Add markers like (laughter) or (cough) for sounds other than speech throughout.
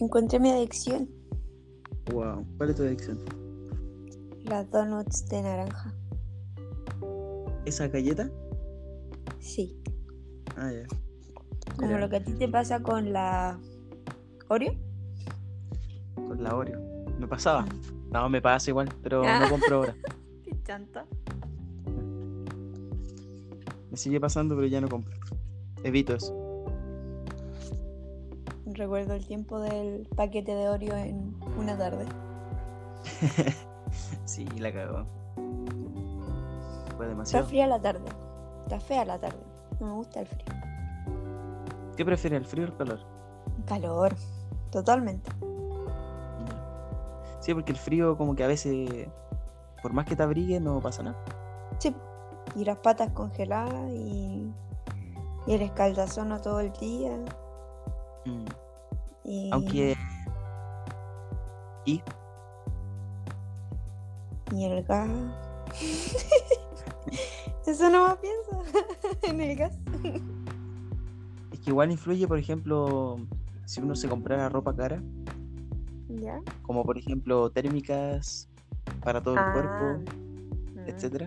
Encontré mi adicción, Wow. ¿Cuál es tu adicción? las donuts de naranja. ¿Esa galleta? Sí, Ah, ya. como Ya. lo que a ti te pasa con la Oreo. Con la Oreo. Me pasaba. No, me pasa igual, pero Ah. no compro ahora. (laughs) Qué chanta. Me sigue pasando, pero ya no compro. Evito eso. Recuerdo el tiempo del paquete de Oreo en una tarde. (laughs) Sí, la cagó. Fue Está demasiado. fría la tarde. Está fea la tarde. No me gusta el frío. ¿Qué prefieres, el frío o el calor? Calor. Totalmente. Sí, porque el frío como que a veces, por más que te abrigue, no pasa nada. Sí. Y las patas congeladas y, y el escaldazono todo el día. Mm. Aunque... Y y el gas. (laughs) Eso no más piensa (laughs) en el gas. es que igual influye, por ejemplo, si uno se comprara ropa cara, ¿Ya? como por ejemplo térmicas para todo el Ah, cuerpo, mm. etcétera,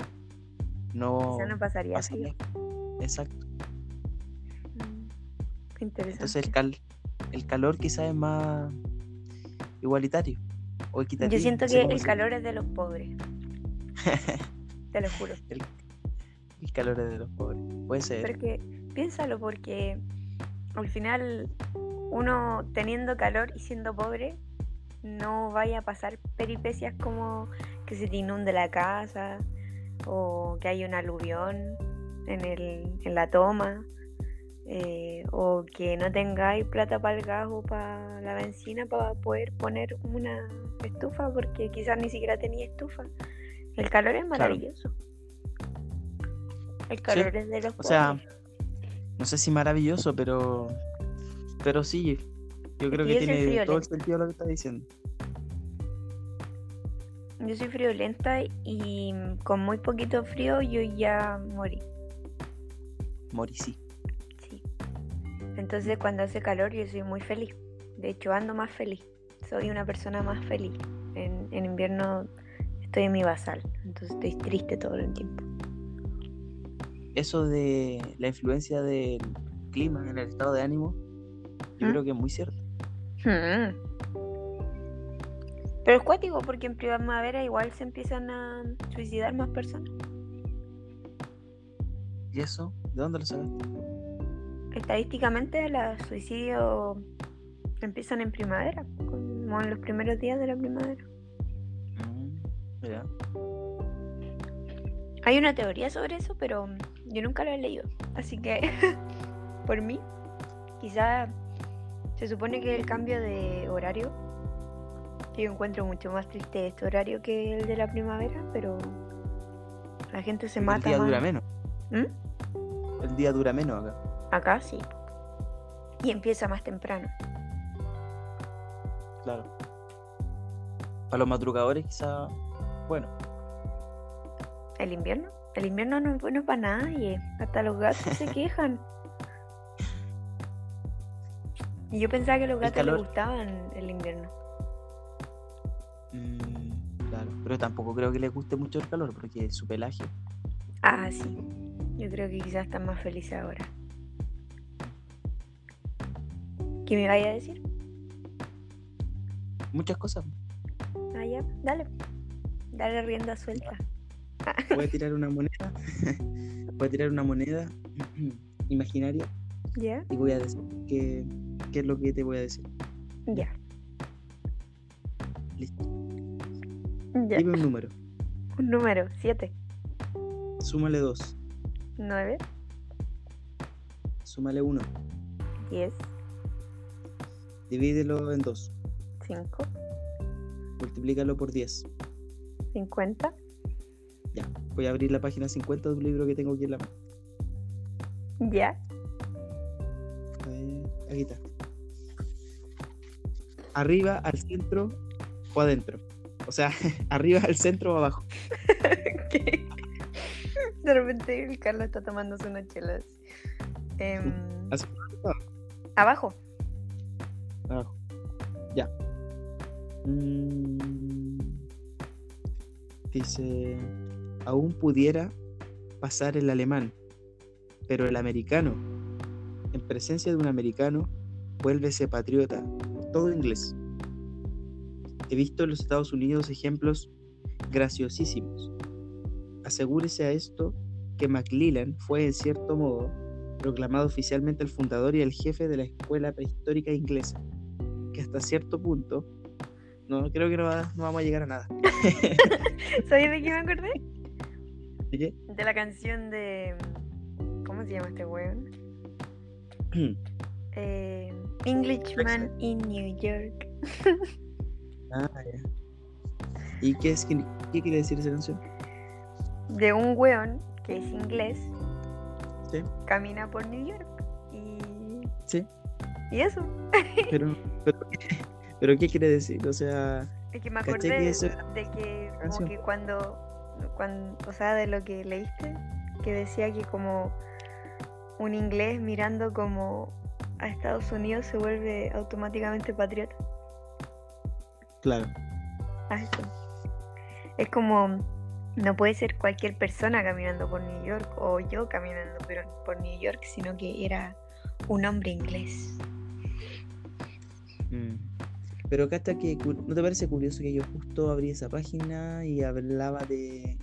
no Quizá no pasaría. Exacto. Mm, interesante. Entonces el, cal, el calor quizás es más igualitario o equitativo. Yo siento no sé que el se- calor es de los pobres. (laughs) Te lo juro. El calor es de los pobres. Puede ser. Porque, piénsalo, porque al final uno teniendo calor y siendo pobre, no vaya a pasar peripecias como que se te inunde la casa o que haya un aluvión en, el, en la toma. Eh, o que no tengáis plata para el gas o para la benzina para poder poner una estufa porque quizás ni siquiera tenía estufa. El calor es maravilloso. El calor es de los O sea. No sé si maravilloso, pero. Pero sí. Yo creo que yo tiene todo el sentido lo que estás diciendo. Yo soy friolenta y con muy poquito frío yo ya morí. Mori, sí. Sí. Entonces cuando hace calor yo soy muy feliz. De hecho ando más feliz. Soy una persona más feliz. En, en invierno estoy en mi basal. Entonces estoy triste todo el tiempo. Eso de la influencia del clima en el estado de ánimo, yo ¿Mm? creo que es muy cierto. Hmm. Pero es cuático porque en primavera igual se empiezan a suicidar más personas. ¿Y eso? ¿De dónde lo sacaste? Estadísticamente los suicidios empiezan en primavera, como en los primeros días de la primavera. Mm. Hay una teoría sobre eso, pero yo nunca lo he leído. Así que, (laughs) por mí, quizá se supone que el cambio de horario, yo encuentro mucho más triste este horario que el de la primavera, pero la gente se el mata día más. dura menos. ¿Mm? El día dura menos acá. Acá sí. Y empieza más temprano. Claro. Para los madrugadores, quizá. Bueno, ¿El invierno? El invierno no es bueno para nadie. Hasta los gatos se (laughs) quejan. Y yo pensaba que a los gatos les gustaban el invierno. mm, claro. Pero tampoco creo que les guste mucho el calor, porque su pelaje. Ah, sí. Yo creo que quizás están más felices ahora. ¿Qué me vaya a decir? Muchas cosas. Ah, ya, dale. Dale rienda suelta. Voy a tirar una moneda. (laughs) voy a tirar una moneda (clears throat) imaginaria ¿Ya? y voy a decir qué, qué es lo que te voy a decir. Ya. Listo. Ya. Dime un número. Un número, 7, Súmale 2. 9, Súmale 1. 10, Divídelo en 2. 5, Multiplícalo por 10. 50, Ya. Voy a abrir la página 50 de un libro que tengo aquí en la mano. ya. A ver, aquí está. Arriba, al centro o adentro. O sea, (laughs) arriba, al centro o abajo. (laughs) ¿Qué? De repente el Carlos está tomándose unas chelas. Em, Así. abajo. Ya. Mm, dice, aún pudiera pasar el alemán, pero el americano, en presencia de un americano, vuélvese patriota, todo inglés. He visto en los Estados Unidos ejemplos graciosísimos. Asegúrese a esto que Maclellan fue, en cierto modo, proclamado oficialmente el fundador y el jefe de la escuela prehistórica inglesa, que hasta cierto punto, no creo que no, va- no vamos a llegar a nada. (laughs) ¿Sabes de qué me acordé? ¿De qué? De la canción de. ¿Cómo se llama este weón? (clears throat) Eh, Englishman in New York. Ah, ya. ¿Y qué, es, qué, qué quiere decir esa canción? De un weón que es inglés, Sí, camina por New York. Y. sí, Y eso. pero, (laughs) pero, pero ¿qué quiere decir? O sea, Es que me ¿Cachai acordé que eso- de que, como que cuando, cuando. O sea, de lo que leíste, que decía que como un inglés mirando como a Estados Unidos se vuelve automáticamente patriota. claro, a eso. Es como, no puede ser cualquier persona caminando por New York o yo caminando por New York, sino que era un hombre inglés. Mm. Pero acá está que, ¿no te parece curioso que yo justo abrí esa página y hablaba de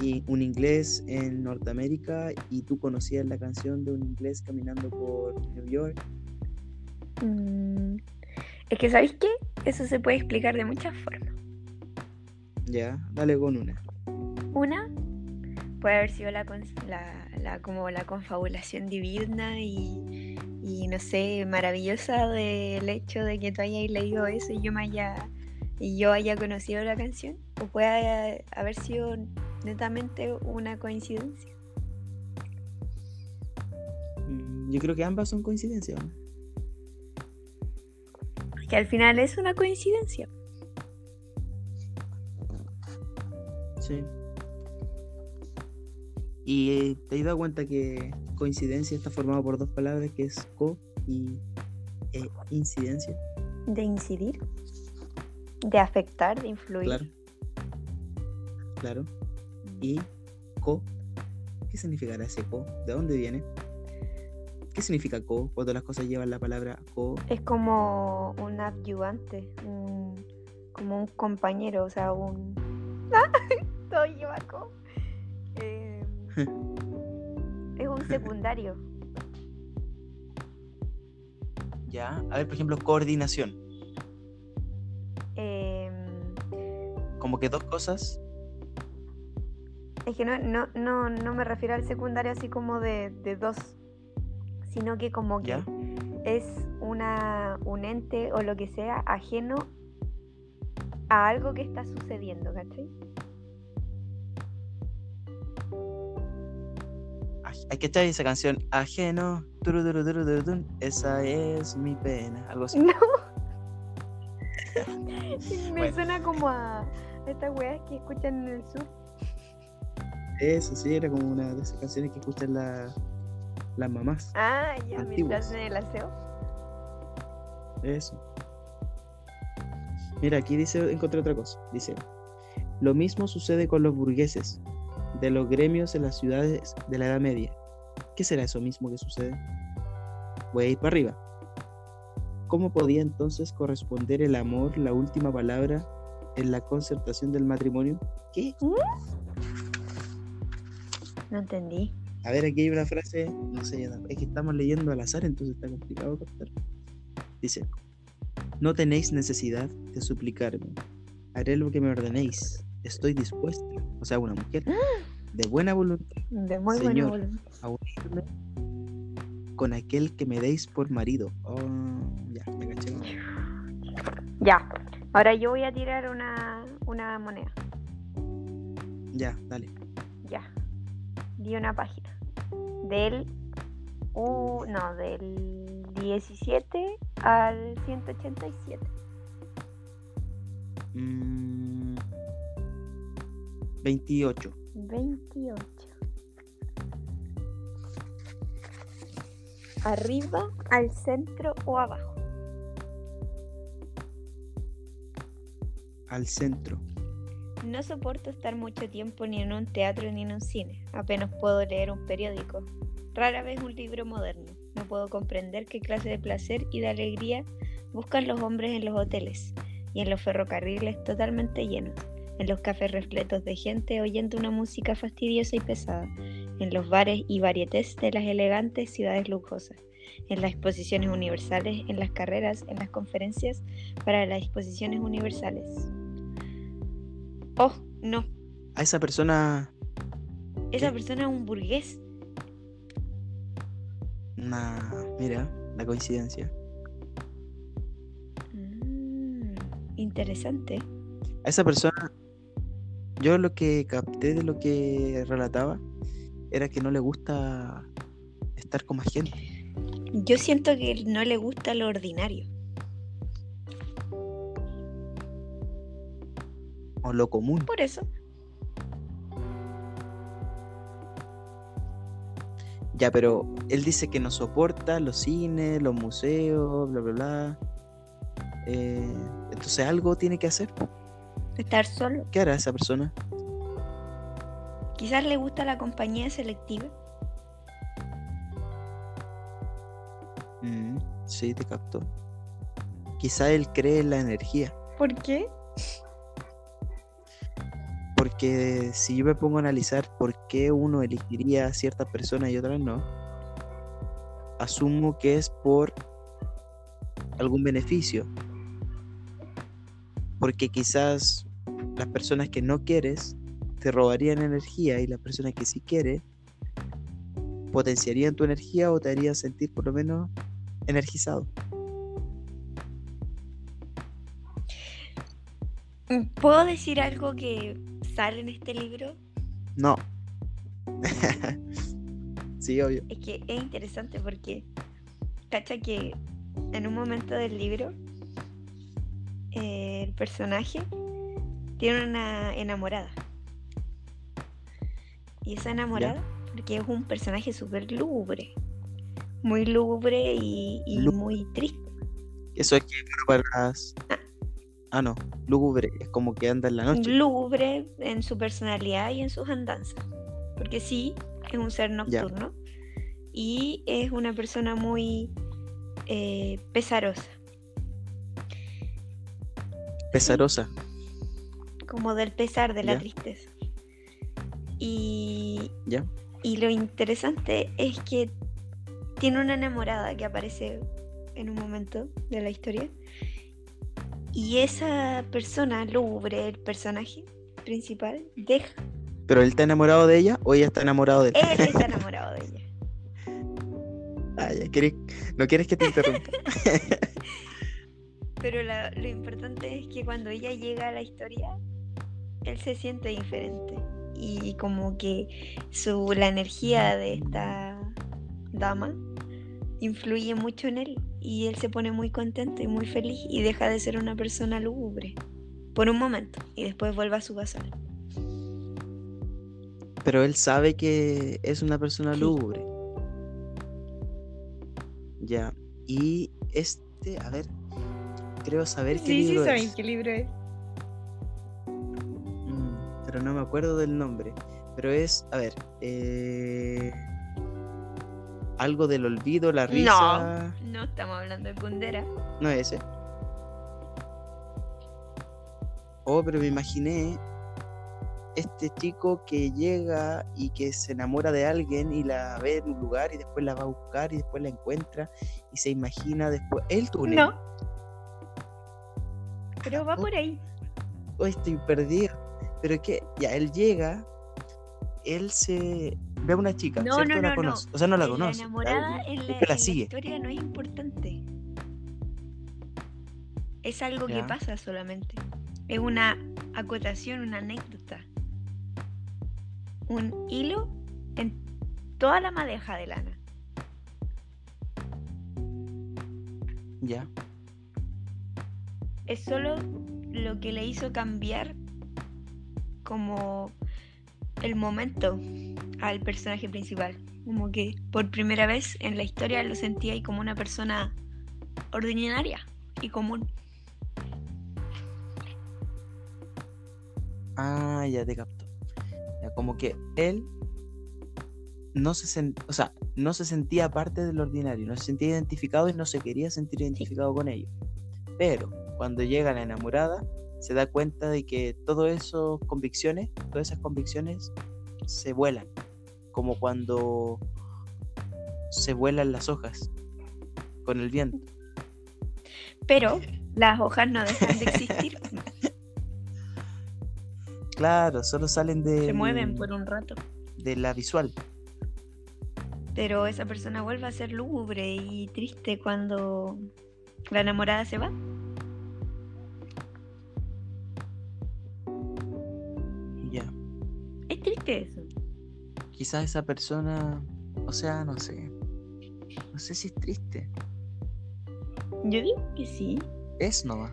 y un inglés en Norteamérica y tú conocías la canción de un inglés caminando por New York? Mm, Es que, ¿sabéis qué? Eso se puede explicar de muchas formas. Ya, dale con una. Una puede haber sido la- la- como la confabulación divina y, y, no sé, maravillosa del hecho de que tú hayas leído eso y yo me haya y yo haya conocido la canción. O puede haber sido netamente una coincidencia. Mm, Yo creo que ambas son coincidencias. ¿no? Que al final es una coincidencia. Sí. Y te has dado cuenta que coincidencia está formado por dos palabras que es co y eh, incidencia. De incidir, de afectar, de influir. Claro. Claro. Y co. ¿Qué significará ese co? ¿De dónde viene? ¿Qué significa co cuando las cosas llevan la palabra co? Es como un adyuvante, un- como un compañero, o sea, un... (laughs) Todo lleva co. (laughs) Es un secundario. Ya. A ver, por ejemplo, coordinación. Eh, Como que dos cosas. es que no, no, no, no me refiero al secundario así como de, de dos, sino que como que Ya. es una, un ente o lo que sea ajeno a algo que está sucediendo, ¿cachai? Hay que echar esa canción. Ajeno. turu, turu, turu, Esa es mi pena. Algo así. No. (laughs) Me Bueno. suena como a estas weas que escuchan en el sur. Eso sí, era como una de esas canciones que escuchan la- las mamás. Ah, ya, Antiguos. mientras en el aseo. Eso. Mira, aquí dice, encontré otra cosa. Dice, lo mismo sucede con los burgueses de los gremios en las ciudades de la Edad Media. ¿Qué será eso mismo que sucede? Voy a ir para arriba. ¿Cómo podía entonces corresponder el amor, la última palabra, en la concertación del matrimonio? ¿Qué? No entendí. A ver, aquí hay una frase, no sé, es que estamos leyendo al azar, entonces está complicado captar. Dice, no tenéis necesidad de suplicarme, haré lo que me ordenéis, estoy dispuesta, o sea, una mujer, (gasps) de buena voluntad De muy Señor. buena voluntad. a unirme con aquel que me deis por marido. Oh, ya, me caché. Ya. Ahora yo voy a tirar una, una moneda. Ya, dale. Ya. Di una página. Del. Uh, no, del 17 al 187. Mm, 28. 28. ¿Arriba, al centro o abajo? al centro. No soporto estar mucho tiempo ni en un teatro ni en un cine. Apenas puedo leer un periódico. Rara vez un libro moderno. No puedo comprender qué clase de placer y de alegría buscan los hombres en los hoteles y en los ferrocarriles totalmente llenos, en los cafés repletos de gente oyendo una música fastidiosa y pesada, en los bares y varietés de las elegantes ciudades lujosas, en las exposiciones universales, en las carreras, en las conferencias para las exposiciones universales. Oh, no. A esa persona. Esa persona es un burgués. Nah, mira, la coincidencia. Mm, interesante. A esa persona, yo lo que capté de lo que relataba era que no le gusta estar con más gente. Yo siento que no le gusta lo ordinario. O lo común. Por eso. Ya, pero él dice que no soporta los cines, los museos, bla, bla, bla. Eh, entonces algo tiene que hacer. Estar solo. ¿Qué hará esa persona? Quizás le gusta la compañía selectiva. Mm, sí, te captó. Quizá él cree en la energía. ¿Por qué? Porque si yo me pongo a analizar por qué uno elegiría a ciertas personas y otras no, asumo que es por algún beneficio. Porque quizás las personas que no quieres te robarían energía y las personas que sí quieres potenciarían tu energía o te harían sentir por lo menos energizado. ¿Puedo decir algo que sale en este libro? No. (laughs) sí, obvio. Es que es interesante porque, cacha que en un momento del libro, eh, el personaje tiene una enamorada. Y esa enamorada, porque es un personaje súper lúgubre, muy lúgubre y, y Lú- muy triste. Eso es que para las... Ah, no. Lúgubre. Es como que anda en la noche. Lúgubre en su personalidad y en sus andanzas. Porque sí, es un ser nocturno y es una persona muy eh, pesarosa, Pesarosa. Como del pesar, de la tristeza. Y, ¿Ya? y lo interesante es que tiene una enamorada que aparece en un momento de la historia. Y esa persona, lúgubre, el personaje principal, deja ¿Pero él está enamorado de ella o ella está enamorado de él? Él está (laughs) enamorado de ella. Ah, ya, ¿quieres- ¿No quieres que te interrumpa? (laughs) Pero la- lo importante es que cuando ella llega a la historia, él se siente diferente. Y como que su, la energía de esta dama influye mucho en él. Y él se pone muy contento y muy feliz y deja de ser una persona lúgubre. Por un momento. Y después vuelve a su pasar. Pero él sabe que es una persona Sí. lúgubre. Ya. Y este, a ver, creo saber qué libro es. qué libro es. Pero no me acuerdo del nombre. Pero es, a ver, eh, algo del olvido, la risa. No, no estamos hablando de Kundera. No es ese. Oh, pero me imaginé este chico que llega y que se enamora de alguien y la ve en un lugar y después la va a buscar y después la encuentra y se imagina después el túnel. No. Pero va por ahí. Oh, estoy perdido. Pero es que ya él llega, él se ve a una chica, No, ¿cierto? no, la no, no. conoce. O sea, no la conoce. La enamorada la- en la, siempre la la sigue. historia no es importante. Es algo que pasa solamente. Es una acotación, una anécdota. Un hilo en toda la madeja de lana. Ya. Es solo lo que le hizo cambiar como el momento al personaje principal. Como que por primera vez en la historia lo sentía ahí como una persona ordinaria y común. Ah, ya te capto. Ya, como que él no se sen- o sea, no se sentía parte del ordinario, no se sentía identificado y no se quería sentir identificado con ellos. Pero cuando llega la enamorada, se da cuenta de que todas esas convicciones, todas esas convicciones se vuelan, como cuando se vuelan las hojas con el viento. Pero las hojas no dejan de existir. (laughs) Claro, solo salen de, Se mueven por un rato. de la visual. Pero esa persona vuelve a ser lúgubre y triste cuando la enamorada se va. Eso. Quizás esa persona, o sea, no sé. No sé si es triste. Yo digo que sí. Es nomás.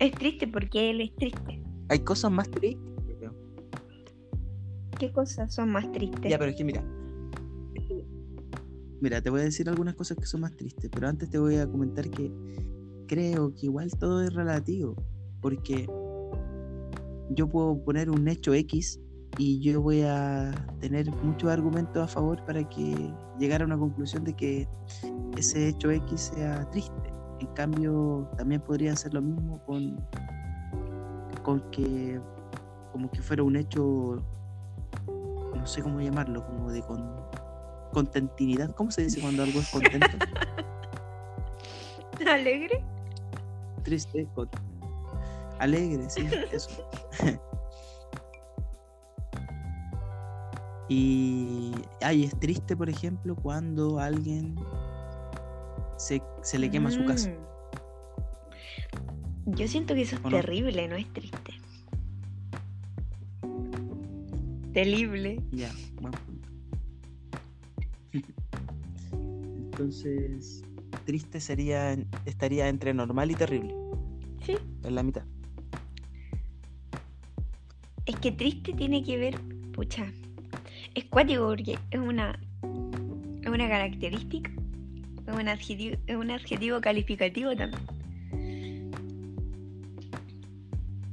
Es triste porque él es triste. Hay cosas más tristes. creo. ¿Qué cosas son más tristes? Ya, pero es que mira. Mira, te voy a decir algunas cosas que son más tristes, pero antes te voy a comentar que creo que igual todo es relativo, porque yo puedo poner un hecho X y yo voy a tener muchos argumentos a favor para que llegar a una conclusión de que ese hecho X sea triste. En cambio, también podría ser lo mismo con, con que como que fuera un hecho no sé cómo llamarlo, como de con, contentinidad. ¿Cómo se dice cuando algo es contento? (laughs) ¿Alegre? Triste, con- alegre, sí, eso. Y ay, es triste, por ejemplo, cuando alguien se, se le quema su casa. Mm. Yo siento que eso es terrible, no es triste. Terrible. Ya, buen punto. (laughs) Entonces, triste sería, estaría entre normal y terrible, Sí. en la mitad. Es que triste tiene que ver, pucha, es cuático porque es una, es una característica, es un adjetivo, es un adjetivo calificativo también.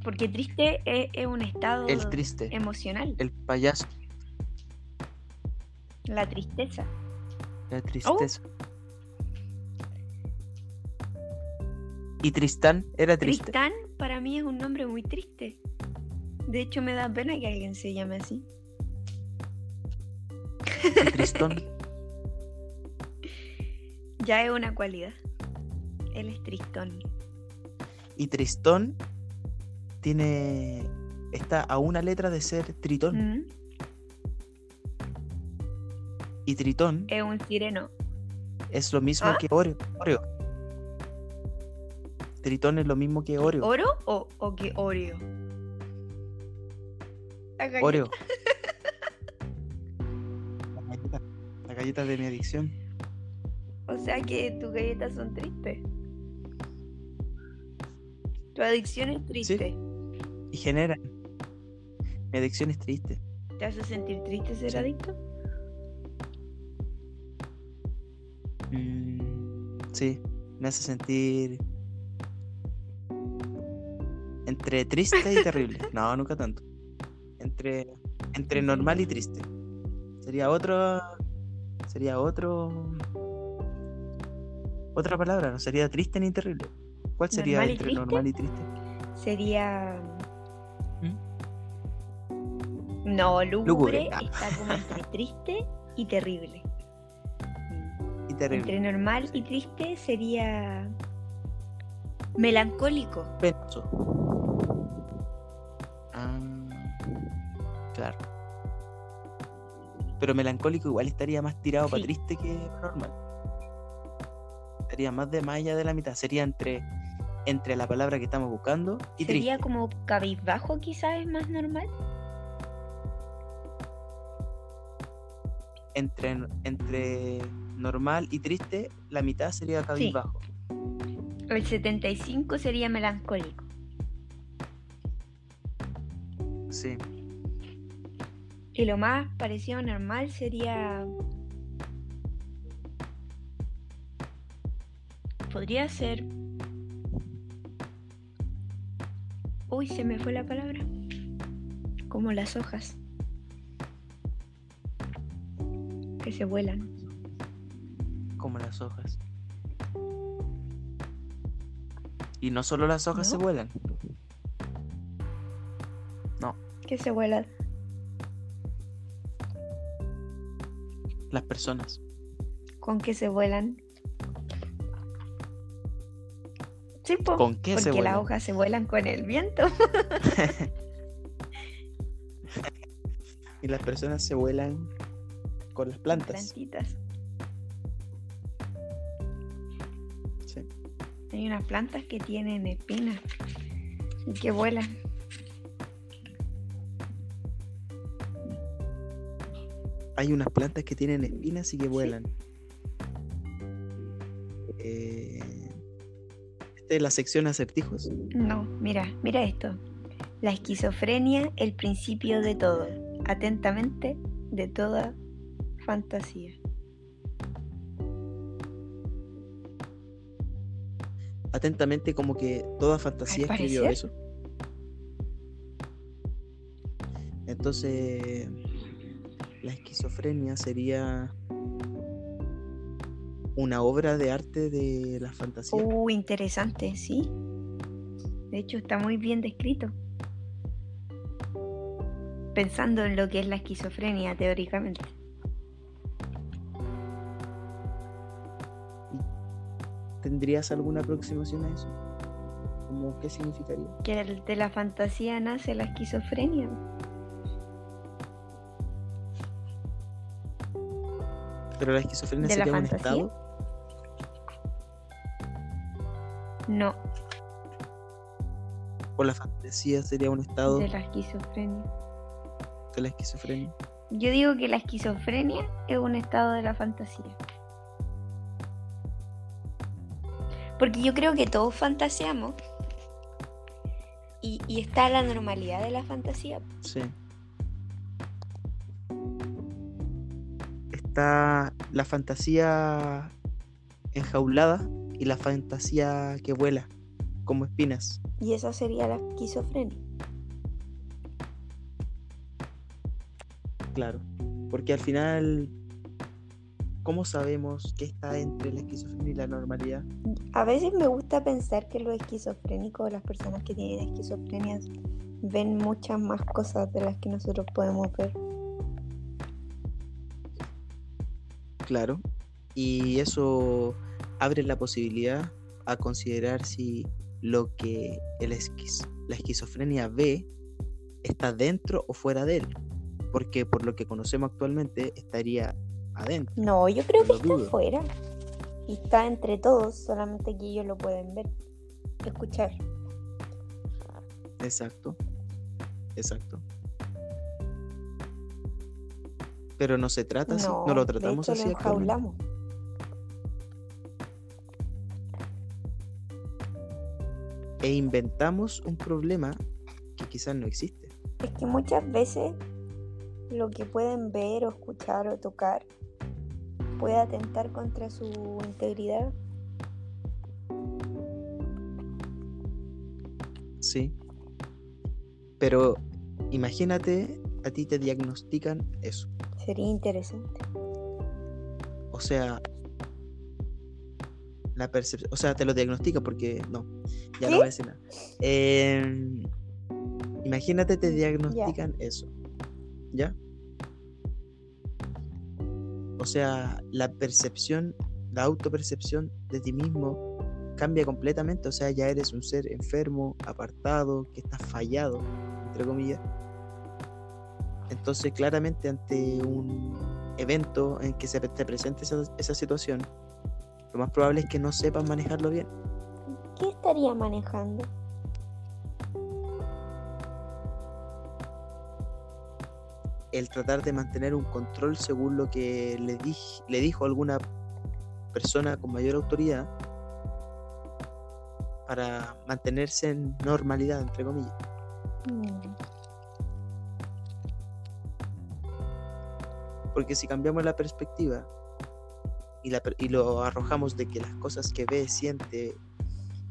Porque triste es, es un estado El triste, emocional, el payaso, la tristeza. la tristeza. Y Tristán era triste. Tristán para mí es un nombre muy triste. De hecho me da pena que alguien se llame así. Tristón, (laughs) Ya es una cualidad. Él es tristón. y Tristón tiene. está a una letra de ser Tritón. Mm, Y Tritón Es un sireno. es lo mismo ¿Ah? que Oreo. Oreo. Tritón es lo mismo que Oreo. ¿Oro o, o que Oreo? Oreo. (laughs) La galleta de mi adicción. O sea que tus galletas son tristes. Tu adicción es triste. Y generan. Mi adicción es triste. ¿Te hace sentir triste ser Sí. adicto? Mm, sí, me hace sentir entre triste y terrible. (laughs) No, nunca tanto. Entre, entre normal y triste. Sería otro. Sería otro. Otra palabra, no sería triste ni terrible. ¿Cuál sería ¿Normal y entre triste? normal y triste? Sería. ¿Mm? No, lúgubre Lúgubre, ah. está como entre (laughs) triste y terrible. Y terrible. Entre normal y triste sería. Melancólico. Penoso. Pero melancólico igual estaría más tirado para Sí. triste que normal. Estaría más de más allá de la mitad. Sería entre, entre la palabra que estamos buscando y Sería triste. como cabizbajo, quizás es más normal. Entre, entre normal y triste, la mitad sería cabizbajo. El 75 sería melancólico. Sí. Y lo más parecido normal sería. Podría ser. Uy, se me fue la palabra. como las hojas que se vuelan. Como las hojas. Y no solo las hojas se ¿No? vuelan. Que se vuelan. Las personas. ¿Con qué se vuelan? Sí, po, ¿Con qué porque se las hojas se vuelan con el viento. (laughs) Y las personas se vuelan con las plantas. Plantitas. Sí. Hay unas plantas que tienen espinas y que vuelan. Hay unas plantas que tienen espinas y que vuelan. Eh, Esta es la sección acertijos. No, mira, mira esto. La esquizofrenia, el principio de todo. Atentamente, de toda fantasía. Atentamente, como que toda fantasía escribió eso. Entonces, la esquizofrenia sería una obra de arte de la fantasía. Uh, interesante, sí. De hecho, está muy bien descrito. Pensando en lo que es la esquizofrenia teóricamente. ¿Tendrías alguna aproximación a eso? ¿Cómo qué significaría? Que de la fantasía nace la esquizofrenia. Pero la esquizofrenia ¿De la sería un fantasía? estado. No, O la fantasía sería un estado de la esquizofrenia. de la esquizofrenia. Yo digo que la esquizofrenia es un estado de la fantasía. Porque yo creo que todos fantaseamos. Y, y está la normalidad de la fantasía. Sí. Está la fantasía enjaulada y la fantasía que vuela, como espinas. Y esa sería la esquizofrenia. Claro. Porque al final, ¿cómo sabemos qué está entre la esquizofrenia y la normalidad? A veces me gusta pensar que los esquizofrénicos, las personas que tienen esquizofrenia, ven muchas más cosas de las que nosotros podemos ver. Claro. Y eso abre la posibilidad a considerar si lo que el esquiz- la esquizofrenia ve está dentro o fuera de él. Porque por lo que conocemos actualmente estaría adentro. No, yo creo que está dudo. afuera. Y está entre todos, solamente que ellos lo pueden ver, escuchar. Exacto. Exacto. Pero no se trata así, no, No, lo de tratamos hecho así lo enjaulamos. E inventamos un problema que quizás no existe. Es que muchas veces lo que pueden ver o escuchar o tocar puede atentar contra su integridad. Sí. Pero imagínate, a ti te diagnostican eso. Sería interesante. O sea, la percepción, o sea, te lo diagnostica porque no, ya ¿Qué? no voy a decir nada. Em, imagínate te diagnostican eso, ¿ya? O sea, la percepción, la autopercepción de ti mismo cambia completamente, o sea, ya eres un ser enfermo, apartado, que está fallado, entre comillas. Entonces, claramente ante un evento en que se te presente esa, esa situación, lo más probable es que no sepas manejarlo bien. ¿Qué estaría manejando? El tratar de mantener un control según lo que le, dij- le dijo alguna persona con mayor autoridad para mantenerse en normalidad, entre comillas. Mm, Porque si cambiamos la perspectiva y, la y lo arrojamos de que las cosas que ve, siente,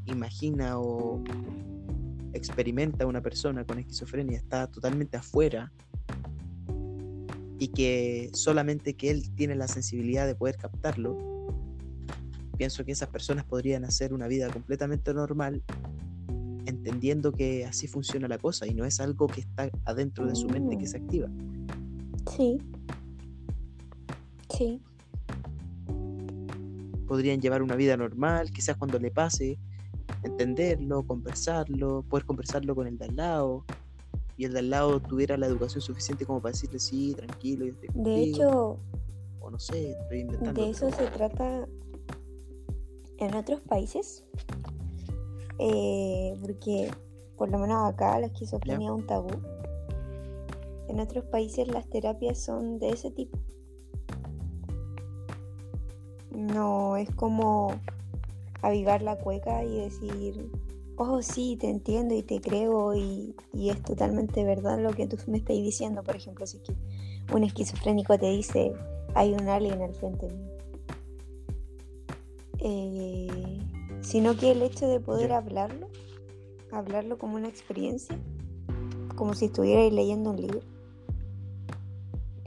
imagina o experimenta una persona con esquizofrenia está totalmente afuera y que solamente que él tiene la sensibilidad de poder captarlo, pienso que esas personas podrían hacer una vida completamente normal entendiendo que así funciona la cosa y no es algo que está adentro de su mente que se activa. Sí. Sí. Podrían llevar una vida normal, quizás cuando le pase, entenderlo, conversarlo, poder conversarlo con el de al lado, y el de al lado tuviera la educación suficiente como para decirle sí, tranquilo, yo estoy De hecho, o no sé, estoy inventando. De eso se trata en otros países, eh, porque por lo menos acá la esquizofrenia es un tabú. En otros países las terapias son de ese tipo. No es como avivar la cueca y decir, oh sí, te entiendo y te creo y, es totalmente verdad lo que tú me estás diciendo. Por ejemplo, si un esquizofrénico te dice, hay un alien al frente mío. Eh, sino que el hecho de poder hablarlo, hablarlo como una experiencia, como si estuvierais leyendo un libro,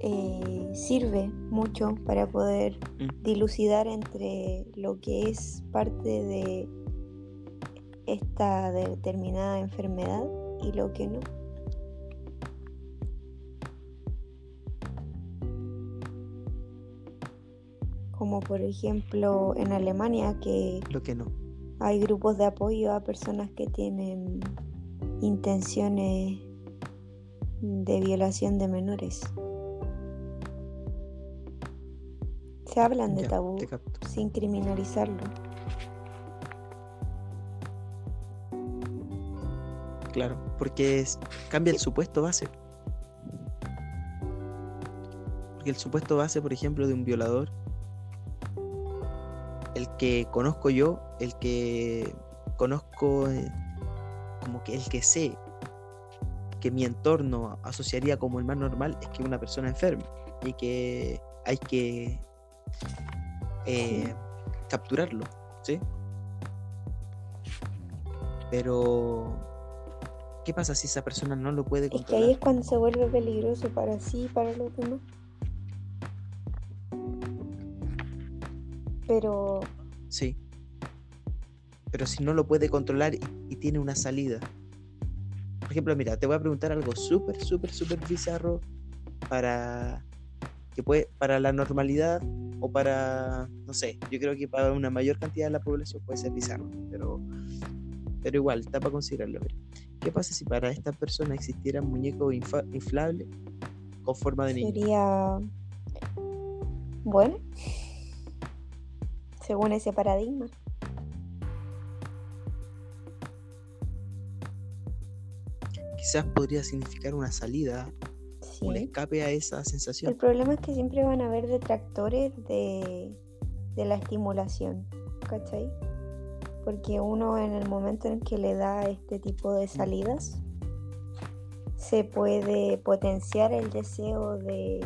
eh, sirve mucho para poder mm. dilucidar entre lo que es parte de esta determinada enfermedad y lo que no. Como por ejemplo en Alemania que, lo que no. hay grupos de apoyo a personas que tienen intenciones de violación de menores. Se hablan de tabú sin criminalizarlo. Claro, porque cambia el supuesto base. Porque el supuesto base, por ejemplo, de un violador, el que conozco yo, el que conozco, eh, como que el que sé que mi entorno asociaría como el más normal es que una persona enferma y que hay que eh, capturarlo, ¿sí? Pero ¿Qué pasa si esa persona no lo puede controlar? Es que ahí es cuando se vuelve peligroso para sí y para los demás. Pero... Sí. Pero si no lo puede controlar y, tiene una salida. Por ejemplo, mira, te voy a preguntar algo súper, súper, súper bizarro para que puede, para la normalidad o para, no sé, yo creo que para una mayor cantidad de la población puede ser bizarro, pero, pero igual, está para considerarlo. ¿Qué pasa si para esta persona existiera un muñeco inflable con forma de niño? Sería bueno, según ese paradigma. Quizás podría significar una salida, un escape a esa sensación. El problema es que siempre van a haber detractores de, de la estimulación, ¿cachai? porque uno en el momento en que le da este tipo de salidas se puede potenciar el deseo de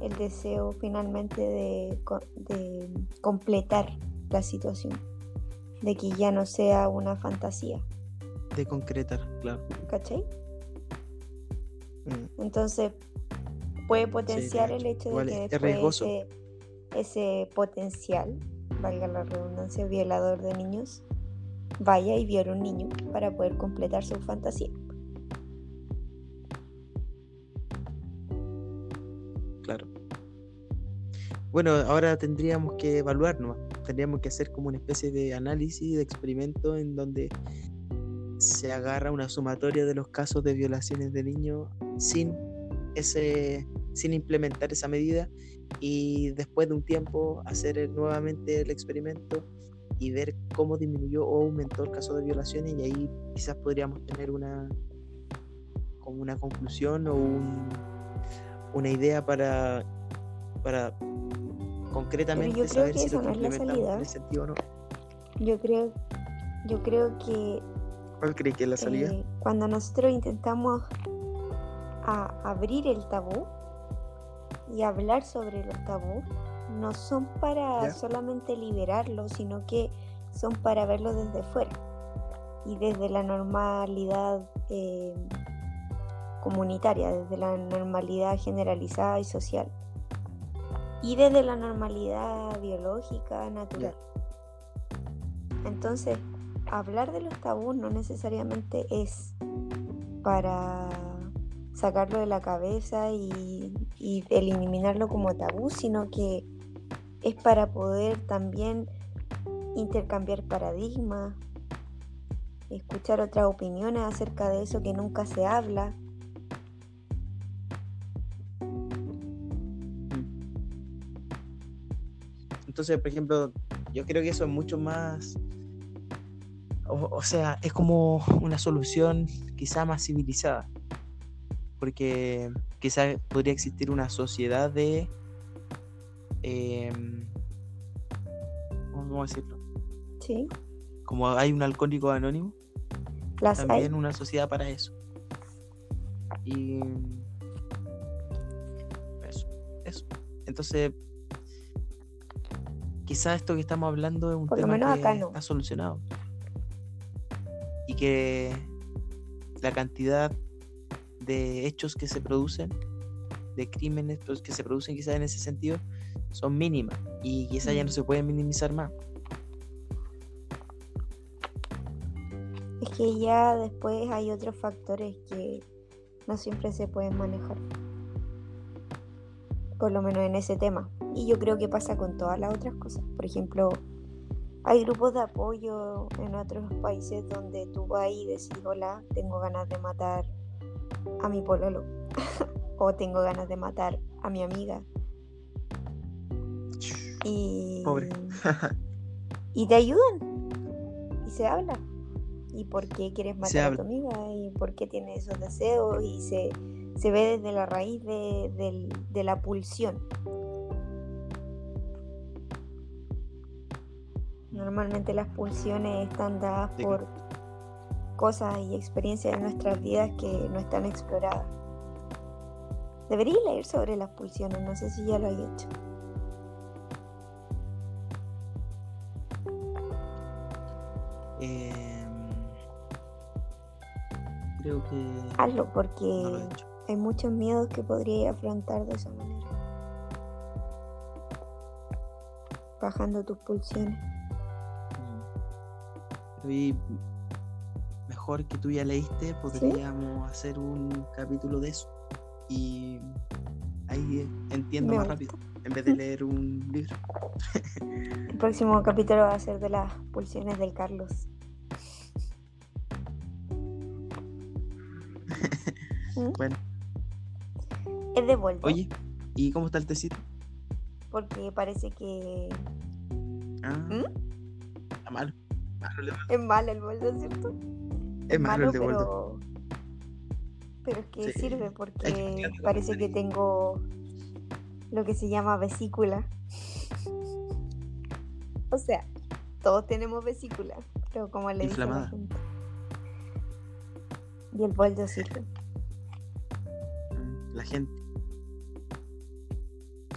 el deseo finalmente de, completar la situación de que ya no sea una fantasía de concretar claro ¿cachai? Mm. entonces puede potenciar el hecho de que después ese, ese potencial valga la redundancia, violador de niños, vaya y viole un niño para poder completar su fantasía. Claro. Bueno, ahora tendríamos que evaluarnos, tendríamos que hacer como una especie de análisis, de experimento en donde se agarra una sumatoria de los casos de violaciones de niños sin ese sin implementar esa medida y después de un tiempo hacer nuevamente el experimento y ver cómo disminuyó o aumentó el caso de violaciones y ahí quizás podríamos tener una como una conclusión o una idea para para concretamente saber si lo implementamos en sentido o no. Yo creo yo creo que ¿Cuál cree que es la salida? Eh, cuando nosotros intentamos a abrir el tabú, y hablar sobre los tabús no son para solamente liberarlos, sino que son para verlo desde fuera. y desde la normalidad eh, comunitaria, desde la normalidad generalizada y social y desde la normalidad biológica natural. Entonces, hablar de los tabús no necesariamente es para sacarlo de la cabeza y, eliminarlo como tabú, sino que es para poder también intercambiar paradigmas, escuchar otras opiniones acerca de eso que nunca se habla. Entonces, por ejemplo, yo creo que eso es mucho más, o, o sea, es como una solución quizá más civilizada, porque quizá podría existir una sociedad de, em, ¿cómo decirlo? Sí, Como hay un alcohólico anónimo, las hay. también una sociedad para eso. Y eso, eso. Entonces, quizás esto que estamos hablando es un Por lo tema menos que acá no. está solucionado. Y que la cantidad de hechos que se producen, de crímenes pues, que se producen quizás en ese sentido, son mínimas. Y quizás ya no Mm. se pueden minimizar más. Es que ya después hay otros factores que no siempre se pueden manejar. Por lo menos en ese tema. Y yo creo que pasa con todas las otras cosas. Por ejemplo, hay grupos de apoyo en otros países donde tú vas y decís, hola, tengo ganas de matar a mi pololo. (laughs) o tengo ganas de matar a mi amiga. Y, Pobre. (laughs) y te ayudan. Y se habla. Y por qué quieres matar a tu amiga. Y por qué tienes esos deseos. Y se, se ve desde la raíz de, del- de la pulsión. Normalmente las pulsiones están dadas por cosas y experiencias de nuestras vidas que no están exploradas. Debería leer sobre las pulsiones, no sé si ya lo hay hecho. Em, creo que Hazlo no he porque hay muchos miedos que podría afrontar de esa manera. Bajando tus pulsiones. Mm. Pero y mejor que tú ya leíste, podríamos hacer un capítulo de eso. Y ahí entiendo Me más gusta. rápido, en vez de leer un libro. (laughs) El próximo capítulo va a ser de las pulsiones del Carlos. (laughs) ¿Mm? Bueno, Es de vuelta. oye, ¿y cómo está el tecito? Porque parece que Ah, ¿Mm? está malo. Es malo el boldo, ¿cierto? Es malo el de Boldo. pero... pero es que Sí. sirve que porque parece que tengo lo que se llama vesícula. (laughs) O sea, todos tenemos vesícula, pero como le dice la gente. Y el boldo sirve. La gente.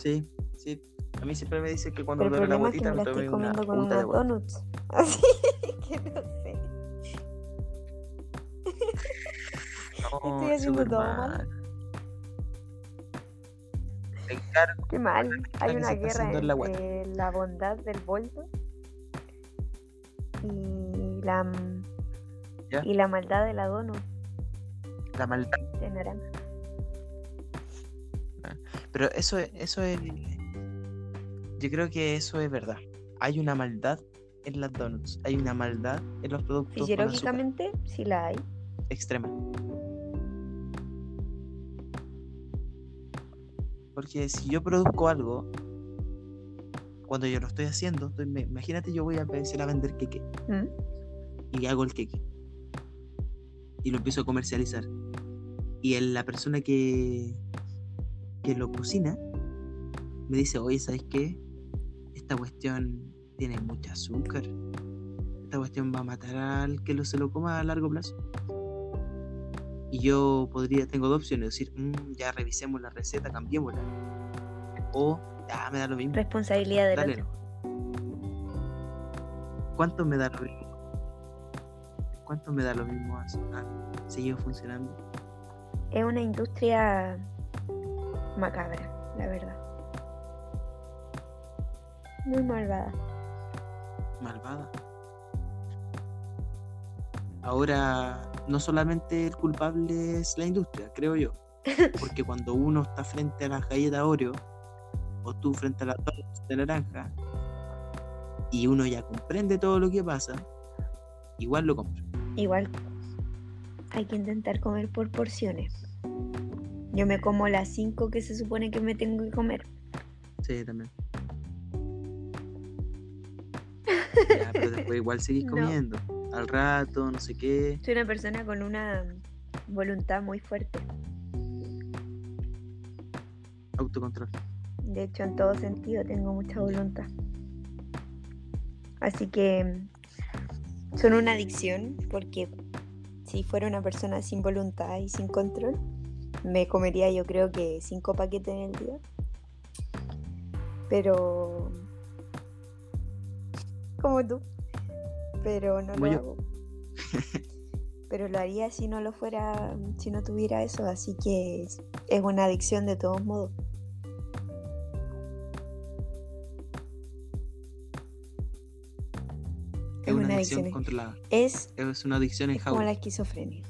Sí, sí. A mí siempre me dice que cuando Pero el duele la problema es que me estoy una comiendo con donuts. Así que no sé. No, Estoy haciendo todo mal. mal. Te encargo Qué mal. Hay una guerra la entre la bondad del boldo y la ¿Ya? y la maldad de la donut la maldad. de naranja. Pero eso, es- eso es. Yo creo que eso es verdad. Hay una maldad en las donuts. Hay una maldad en los productos Fisiológicamente sí la hay. extrema. Porque si yo produzco algo, cuando yo lo estoy haciendo, estoy- me- imagínate yo voy a empezar a vender queque ¿Mm? y hago el queque y lo empiezo a comercializar. Y el- la persona que, que lo cocina me dice, oye, ¿sabes qué? Esta cuestión tiene mucho azúcar. Esta cuestión va a matar al que lo, se lo coma a largo plazo. Y yo podría, tengo dos opciones, decir, "Mm, ya revisemos la receta, cambiémosla. O, ya me da lo mismo. Responsabilidad del Dale, otro. ¿Cuánto me da lo mismo? ¿cuánto me da lo mismo? Ha seguido funcionando. Es una industria macabra, la verdad. Muy malvada. Malvada. Ahora, no solamente el culpable es la industria, creo yo. (laughs) Porque cuando uno está frente a las galletas Oreo, o tú frente a las tortas de naranja, y uno ya comprende todo lo que pasa, igual lo compra. Igual hay que intentar comer por porciones. Yo me como las 5 que se supone que me tengo que comer. Sí, también. Ya, pero (laughs) después igual seguís No. comiendo. Al rato, no sé qué. Soy una persona con una voluntad muy fuerte. Autocontrol. De hecho, en todo sentido tengo mucha voluntad. Así que son una adicción porque si fuera una persona sin voluntad y sin control, me comería yo creo que cinco paquetes en el día. Pero... Como tú. Pero no lo yo. hago. Pero lo haría si no lo fuera, si no tuviera eso. Así que es, es una adicción de todos modos. Es una, una adicción adicción. controlada. Es Es una adicción en Es como la esquizofrenia.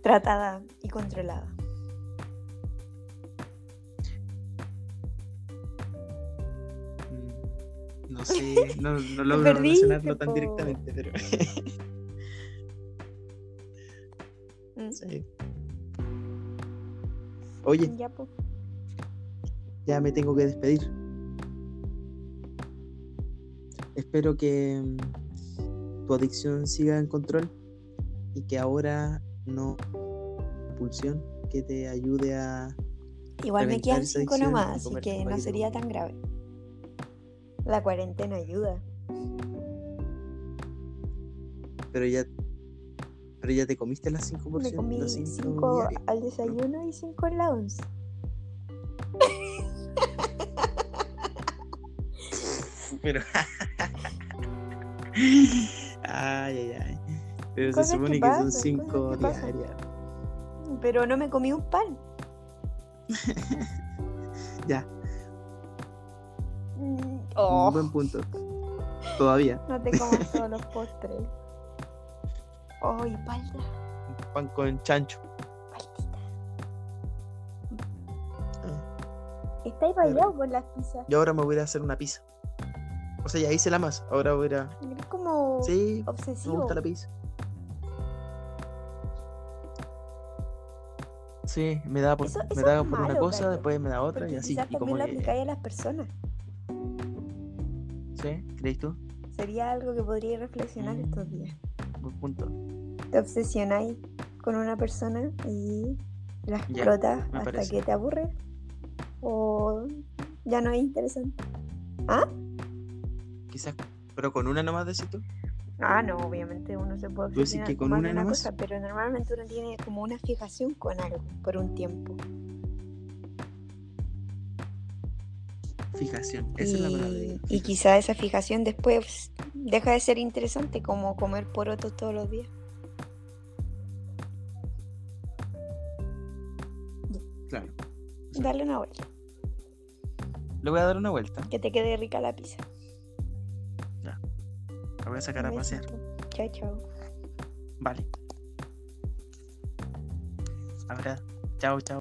Tratada y controlada. No sé, no, no logro relacionarlo tan po. directamente, pero. Sí. Oye, Ya, ya me tengo que despedir. Espero que mm, tu adicción siga en control y que ahora no pulsión que te ayude a Igual me quedan cinco nomás, así que no sería tan grave. La cuarentena ayuda. pero ya pero ya te comiste las 5 Me porciones comí las cinco cinco diarias. al desayuno y cinco en la once. (laughs) Pero. (laughs) ay, ay, ay. Pero se supone que, pasan, son 5 cosas que pasan. diarias. Pero no me comí un pan. (laughs) Ya, Mm, un oh, buen punto. Todavía. no te comas (laughs) todos los postres. Oh, y palda. Pan con chancho. Ah. Estáis rayados por las pizzas. Yo ahora me voy a hacer una pizza. O sea, ya hice la masa. Ahora voy a. Eres como Sí, me obsesivo. gusta la pizza. Sí, me da por, Eso- me da por una cosa, después me da otra Porque y así. quizás Y como también lo que, aplicáis a las personas. ¿Sí? ¿Crees tú? Sería algo que podría reflexionar Mm. estos días. Buen punto. Te obsesionáis con una persona y la explotas hasta parece. que te aburre o ya no es interesante. ¿Ah? Quizás, pero con una nomás decís tú. Ah, no, obviamente uno se puede ¿Tú decís obsesionar con una una cosa, pero normalmente uno tiene como una fijación con algo por un tiempo. Fijación. Esa es la palabra. Y, y quizá esa fijación después deja de ser interesante como comer porotos todos los días. Claro. Darle una vuelta, Le voy a dar una vuelta. que te quede rica la pizza. La voy a sacar a pasear. Chao, chao. Vale. Ahora, chao, chao.